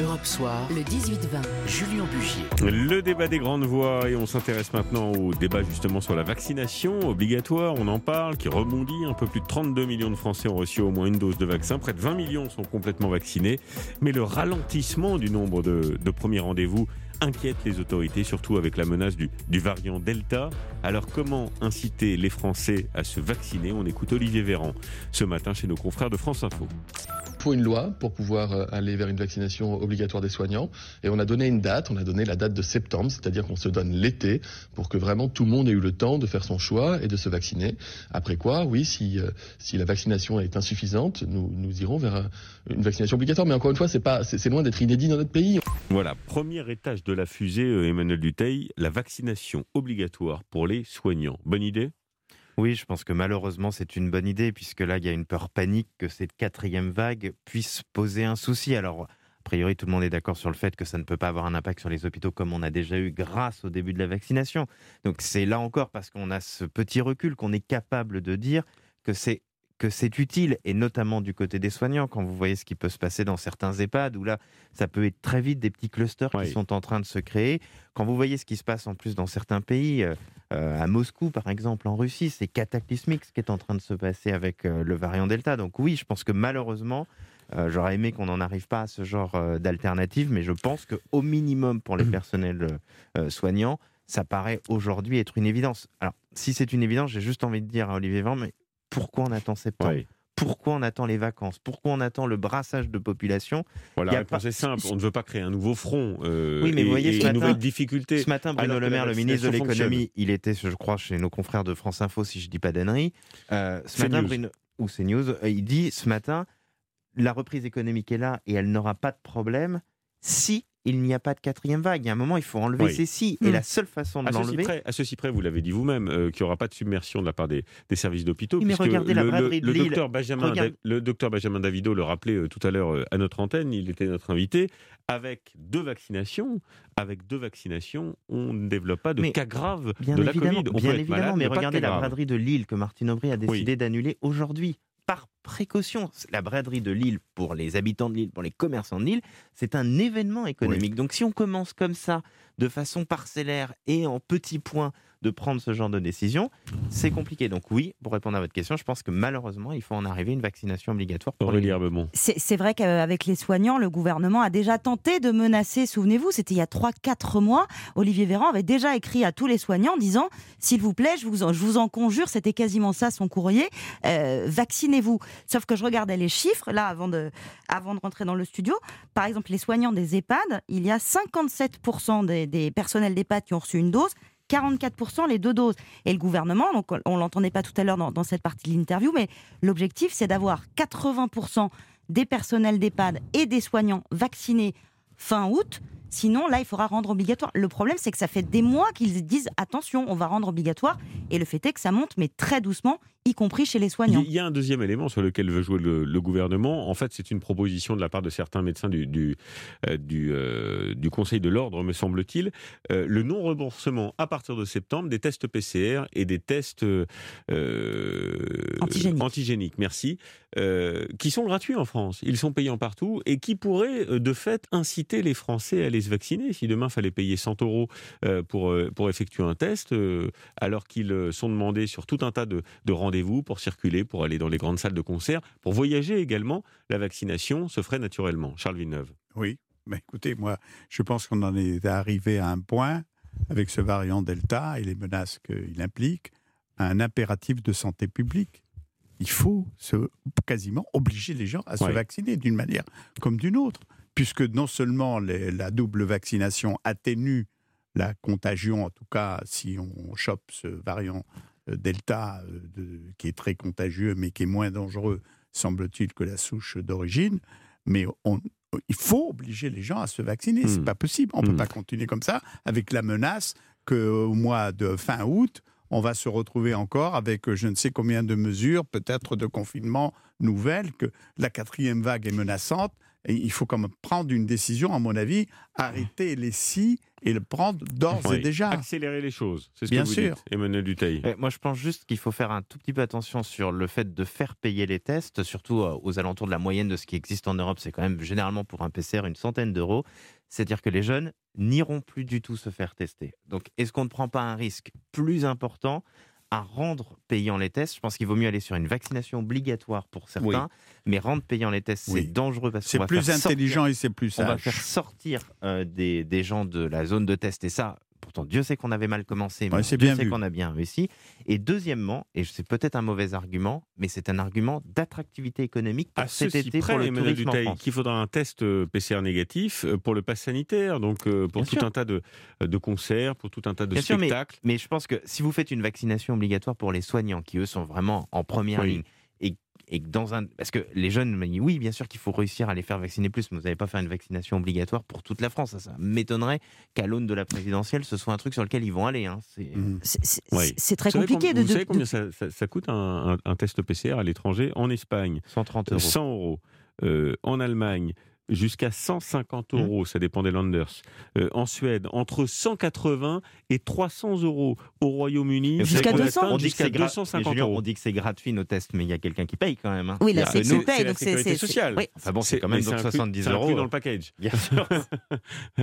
Europe Soir, le 18-20. Julien Bugier. Le débat des grandes voix et on s'intéresse maintenant au débat justement sur la vaccination obligatoire. On en parle, qui rebondit. Un peu plus de 32 millions de Français ont reçu au moins une dose de vaccin. Près de 20 millions sont complètement vaccinés. Mais le ralentissement du nombre de, de premiers rendez-vous inquiète les autorités, surtout avec la menace du, du, variant Delta. Alors comment inciter les Français à se vacciner? On écoute Olivier Véran ce matin chez nos confrères de France Info faut une loi pour pouvoir euh, aller vers une vaccination obligatoire des soignants. Et on a donné une date, on a donné la date de septembre, c'est-à-dire qu'on se donne l'été pour que vraiment tout le monde ait eu le temps de faire son choix et de se vacciner. Après quoi, oui, si, euh, si la vaccination est insuffisante, nous, nous irons vers une vaccination obligatoire. Mais encore une fois, c'est pas, c'est loin d'être inédit dans notre pays. Voilà, premier étage de la fusée, euh, Emmanuel Duteil, la vaccination obligatoire pour les soignants. Bonne idée? Oui, je pense que malheureusement c'est une bonne idée, puisque là il y a une peur panique que cette quatrième vague puisse poser un souci. Alors, a priori, tout le monde est d'accord sur le fait que ça ne peut pas avoir un impact sur les hôpitaux comme on a déjà eu grâce au début de la vaccination. Donc c'est là encore parce qu'on a ce petit recul qu'on est capable de dire que c'est que c'est utile, et notamment du côté des soignants, quand vous voyez ce qui peut se passer dans certains EHPAD, où là, ça peut être très vite des petits clusters qui sont en train de se créer. Quand vous voyez ce qui se passe en plus dans certains pays, euh, euh, à Moscou par exemple, en Russie, c'est cataclysmique ce qui est en train de se passer avec euh, le variant Delta. Donc oui, je pense que malheureusement, j'aurais aimé qu'on n'en arrive pas à ce genre d'alternative, mais je pense qu'au minimum pour les personnels soignants, ça paraît aujourd'hui être une évidence. Alors, si c'est une évidence, j'ai juste envie de dire à Olivier Van, mais pourquoi on attend septembre Pourquoi on attend les vacances Pourquoi on attend le brassage de population voilà, La réponse est simple. On ne veut pas créer un nouveau front euh, oui, mais vous voyez, ce matin, une nouvelle difficulté. Ce matin, Bruno Le Maire, le ministre de l'économie, il était, je crois, chez nos confrères de France Info, si je ne dis pas d'annerie. Euh, ce matin, Bruno, ou CNews, euh, il dit ce matin, la reprise économique est là et elle n'aura pas de problème si il n'y a pas de quatrième vague. Il y a un moment, il faut enlever ces si. Et hmm. la seule façon de l'enlever. À ceci près, vous l'avez dit vous-même, euh, qu'il n'y aura pas de submersion de la part des, services d'hôpitaux. mais regardez la braderie de le, le docteur Benjamin, le docteur Benjamin Davido le rappelait euh, tout à l'heure euh, à notre antenne, il était notre invité. Avec deux vaccinations, avec deux vaccinations, on ne développe pas de cas graves de la Covid. On bien évidemment, mais regardez la braderie de Lille que Martine Aubry a décidé d'annuler aujourd'hui par précaution. La braderie de Lille, pour les habitants de Lille, pour les commerçants de Lille, c'est un événement économique. Donc si on commence comme ça, de façon parcellaire et en petits points, de prendre ce genre de décision, c'est compliqué. Donc oui, pour répondre à votre question, je pense que malheureusement, il faut en arriver à une vaccination obligatoire pour les C'est vrai qu'avec les soignants, le gouvernement a déjà tenté de menacer, souvenez-vous, c'était il y a 3-4 mois, Olivier Véran avait déjà écrit à tous les soignants disant, s'il vous plaît, je vous en, je vous en conjure, c'était quasiment ça son courrier, euh, vaccinez-vous. Sauf que je regardais les chiffres, là, avant de, avant de rentrer dans le studio, par exemple, les soignants des EHPAD, il y a 57% des, des personnels d'EHPAD qui ont reçu une dose, 44% les deux doses. Et le gouvernement, donc on l'entendait pas tout à l'heure dans, dans, cette partie de l'interview, mais l'objectif c'est d'avoir 80% des personnels d'EHPAD et des soignants vaccinés fin août. Sinon, là, il faudra rendre obligatoire. Le problème, c'est que ça fait des mois qu'ils disent attention, on va rendre obligatoire. Et le fait est que ça monte, mais très doucement y compris chez les soignants. Il y a un deuxième élément sur lequel veut jouer le, gouvernement. En fait, c'est une proposition de la part de certains médecins du, du, euh, euh, du, Conseil de l'ordre, me semble-t-il, euh, le non-remboursement à partir de septembre des tests PCR et des tests antigéniques. antigéniques. merci, qui sont gratuits en France. Ils sont payants partout et qui pourraient de fait inciter les Français à aller se vacciner. Si demain il fallait payer 100 euros pour, pour effectuer un test, alors qu'ils sont demandés sur tout un tas de, de rendez vous pour circuler, pour aller dans les grandes salles de concert, pour voyager également, la vaccination se ferait naturellement. Charles Villeneuve. Oui, mais écoutez, moi, je pense qu'on en est arrivé à un point avec ce variant Delta et les menaces qu'il implique, à un impératif de santé publique. Il faut se, quasiment obliger les gens à se vacciner d'une manière comme d'une autre, puisque non seulement la double vaccination atténue la contagion, en tout cas si on chope ce variant euh, Delta, euh, qui est très contagieux, mais qui est moins dangereux, semble-t-il, que la souche d'origine. Mais il faut obliger les gens à se vacciner. C'est hmm. pas possible. On ne peut hmm. pas continuer comme ça, avec la menace qu'au mois de fin août, on va se retrouver encore avec euh, je ne sais combien de mesures, peut-être de confinement nouvelles, que la quatrième vague est menaçante Et il faut quand même prendre une décision, à mon avis, arrêter les si et le prendre d'ores Oui. et déjà. Accélérer les choses. C'est ce Bien que vous sûr. dites, Emmanuel Duteil. Moi, je pense juste qu'il faut faire un tout petit peu attention sur le fait de faire payer les tests, surtout euh, aux alentours de la moyenne de ce qui existe en Europe. C'est quand même généralement pour un PCR une centaine d'euros. C'est-à-dire que les jeunes n'iront plus du tout se faire tester. Donc, est-ce qu'on ne prend pas un risque plus important à rendre payant les tests Je pense qu'il vaut mieux aller sur une vaccination obligatoire pour certains, mais rendre payant les tests, Oui. c'est dangereux parce C'est qu'on va plus faire sortir- intelligent et c'est plus on va sage. faire sortir euh, des, des gens de la zone de test. Et ça, pourtant, Dieu sait qu'on avait mal commencé, mais Ouais, Dieu bien sait qu'on a bien réussi. Et deuxièmement, et c'est peut-être un mauvais argument, mais c'est un argument d'attractivité économique pour À cet été près, pour le Emmanuel tourisme en France. qu'il faudra un test euh, PCR négatif euh, pour le pass sanitaire, donc euh, pour Bien tout sûr. un tas de, de concerts, pour tout un tas de Bien sûr, mais- spectacles. Mais je pense que si vous faites une vaccination obligatoire pour les soignants, qui eux sont vraiment en première Oui. ligne, et, que dans un. Parce que les jeunes me disent oui, bien sûr qu'il faut réussir à les faire vacciner plus, mais vous n'allez pas faire une vaccination obligatoire pour toute la France. Ça, ça m'étonnerait qu'à l'aune de la présidentielle, ce soit un truc sur lequel ils vont aller. hein. C'est- Oui. c'est très Vous savez compliqué com- de, Vous de- savez de- combien ça, ça- ça coûte un, un- un test PCR à l'étranger En Espagne, 130 euros. 100 euros. Euh, en Allemagne, jusqu'à 150 Mmh. euros, ça dépend des Landers. Euh, en Suède, entre 180 et 300 euros. Au Royaume-Uni, Jusqu'à savez qu'on- 200? on dit que jusqu'à c'est gra- mais 250 Julien, euros. On dit que c'est gratuit nos tests, mais il y a quelqu'un qui paye quand même. hein. Oui, là, Ah, c'est mais c'est nous, paye. c'est la donc c'est- sécurité c'est- sociale. oui. Enfin bon, c'est quand même donc inclus- 70 c'est inclus euros. dans le package. Bien sûr.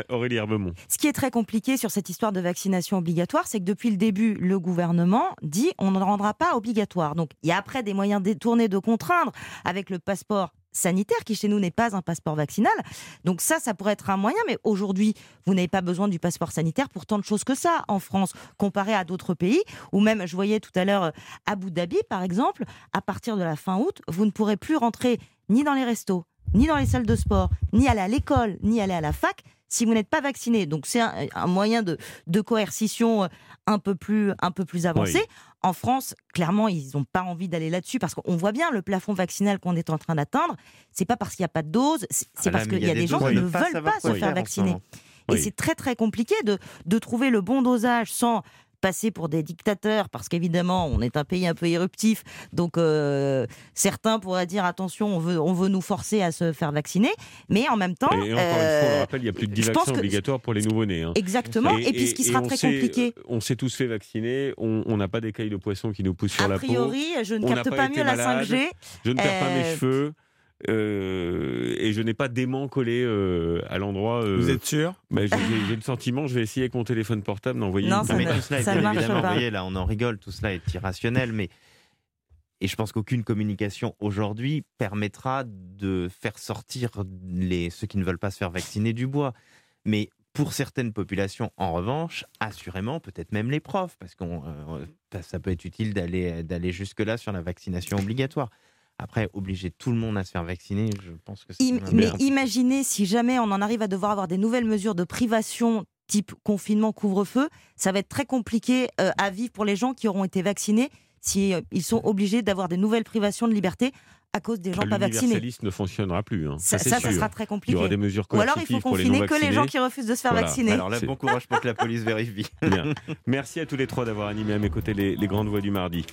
Aurélie Herbemont. Ce qui est très compliqué sur cette histoire de vaccination obligatoire, c'est que depuis le début, le gouvernement dit on ne le rendra pas obligatoire. Donc il y a après des moyens détournés de contraindre avec le passeport sanitaire qui chez nous n'est pas un passeport vaccinal. Donc ça, ça pourrait être un moyen, mais aujourd'hui, vous n'avez pas besoin du passeport sanitaire pour tant de choses que ça en France, comparé à d'autres pays, ou même, je voyais tout à l'heure euh, Abu Dhabi, par exemple, à partir de la fin août, vous ne pourrez plus rentrer ni dans les restos, ni dans les salles de sport, ni aller à l'école, ni aller à la fac si vous n'êtes pas vacciné. Donc c'est un, un moyen de, de coercition euh, un peu plus, un peu plus avancé. Oui. En France, clairement, ils n'ont pas envie d'aller là-dessus parce qu'on voit bien le plafond vaccinal qu'on est en train d'atteindre. C'est pas parce qu'il n'y a pas de dose, c'est Ah parce qu'il y a des gens qui ne veulent pas se faire vacciner. Et Oui. c'est très très compliqué de, de trouver le bon dosage sans passer pour des dictateurs, parce qu'évidemment, on est un pays un peu éruptif, donc euh, certains pourraient dire attention, on veut, on veut nous forcer à se faire vacciner, mais en même temps, Et encore une fois, on euh, le rappelle, il n'y a plus de 10 je pense vaccins que- obligatoires pour les nouveau-nés. hein. exactement, et, puis ce qui sera très compliqué, On s'est tous fait vacciner, on n'a pas d'écailles de poisson qui nous poussent sur a la peau. priori, je ne capte pas mieux la malade. 5G, Je ne perds pas mes Euh, cheveux. Euh, et je n'ai pas d'aimant collé euh, à l'endroit. euh, Vous êtes sûr? bah, j'ai- le sentiment, je vais essayer avec mon téléphone portable d'envoyer Non, une ça Non, mais tout cela est ça bien évidemment, pas. voyez, là, on en rigole, tout cela est irrationnel, mais et je pense qu'aucune communication aujourd'hui permettra de faire sortir les, ceux qui ne veulent pas se faire vacciner du bois. Mais pour certaines populations, en revanche, assurément, peut-être même les profs, parce que ça peut être utile d'aller d'aller jusque-là sur la vaccination obligatoire. Après, obliger tout le monde à se faire vacciner, je pense que c'est Im- mais imaginez si jamais on en arrive à devoir avoir des nouvelles mesures de privation type confinement, couvre-feu, ça va être très compliqué euh, à vivre pour les gens qui auront été vaccinés si euh, ils sont obligés d'avoir des nouvelles privations de liberté à cause des gens pas vaccinés. L'universalisme ne fonctionnera plus. hein. Ça, ça, ça sûr. sera très Il y compliqué. aura des mesures Ou alors il faut les confiner que les gens qui refusent de se faire Voilà. vacciner. Alors là, bon courage pour que la police vérifie. Bien. Merci à tous les trois d'avoir animé à mes côtés les, les grandes voix du mardi.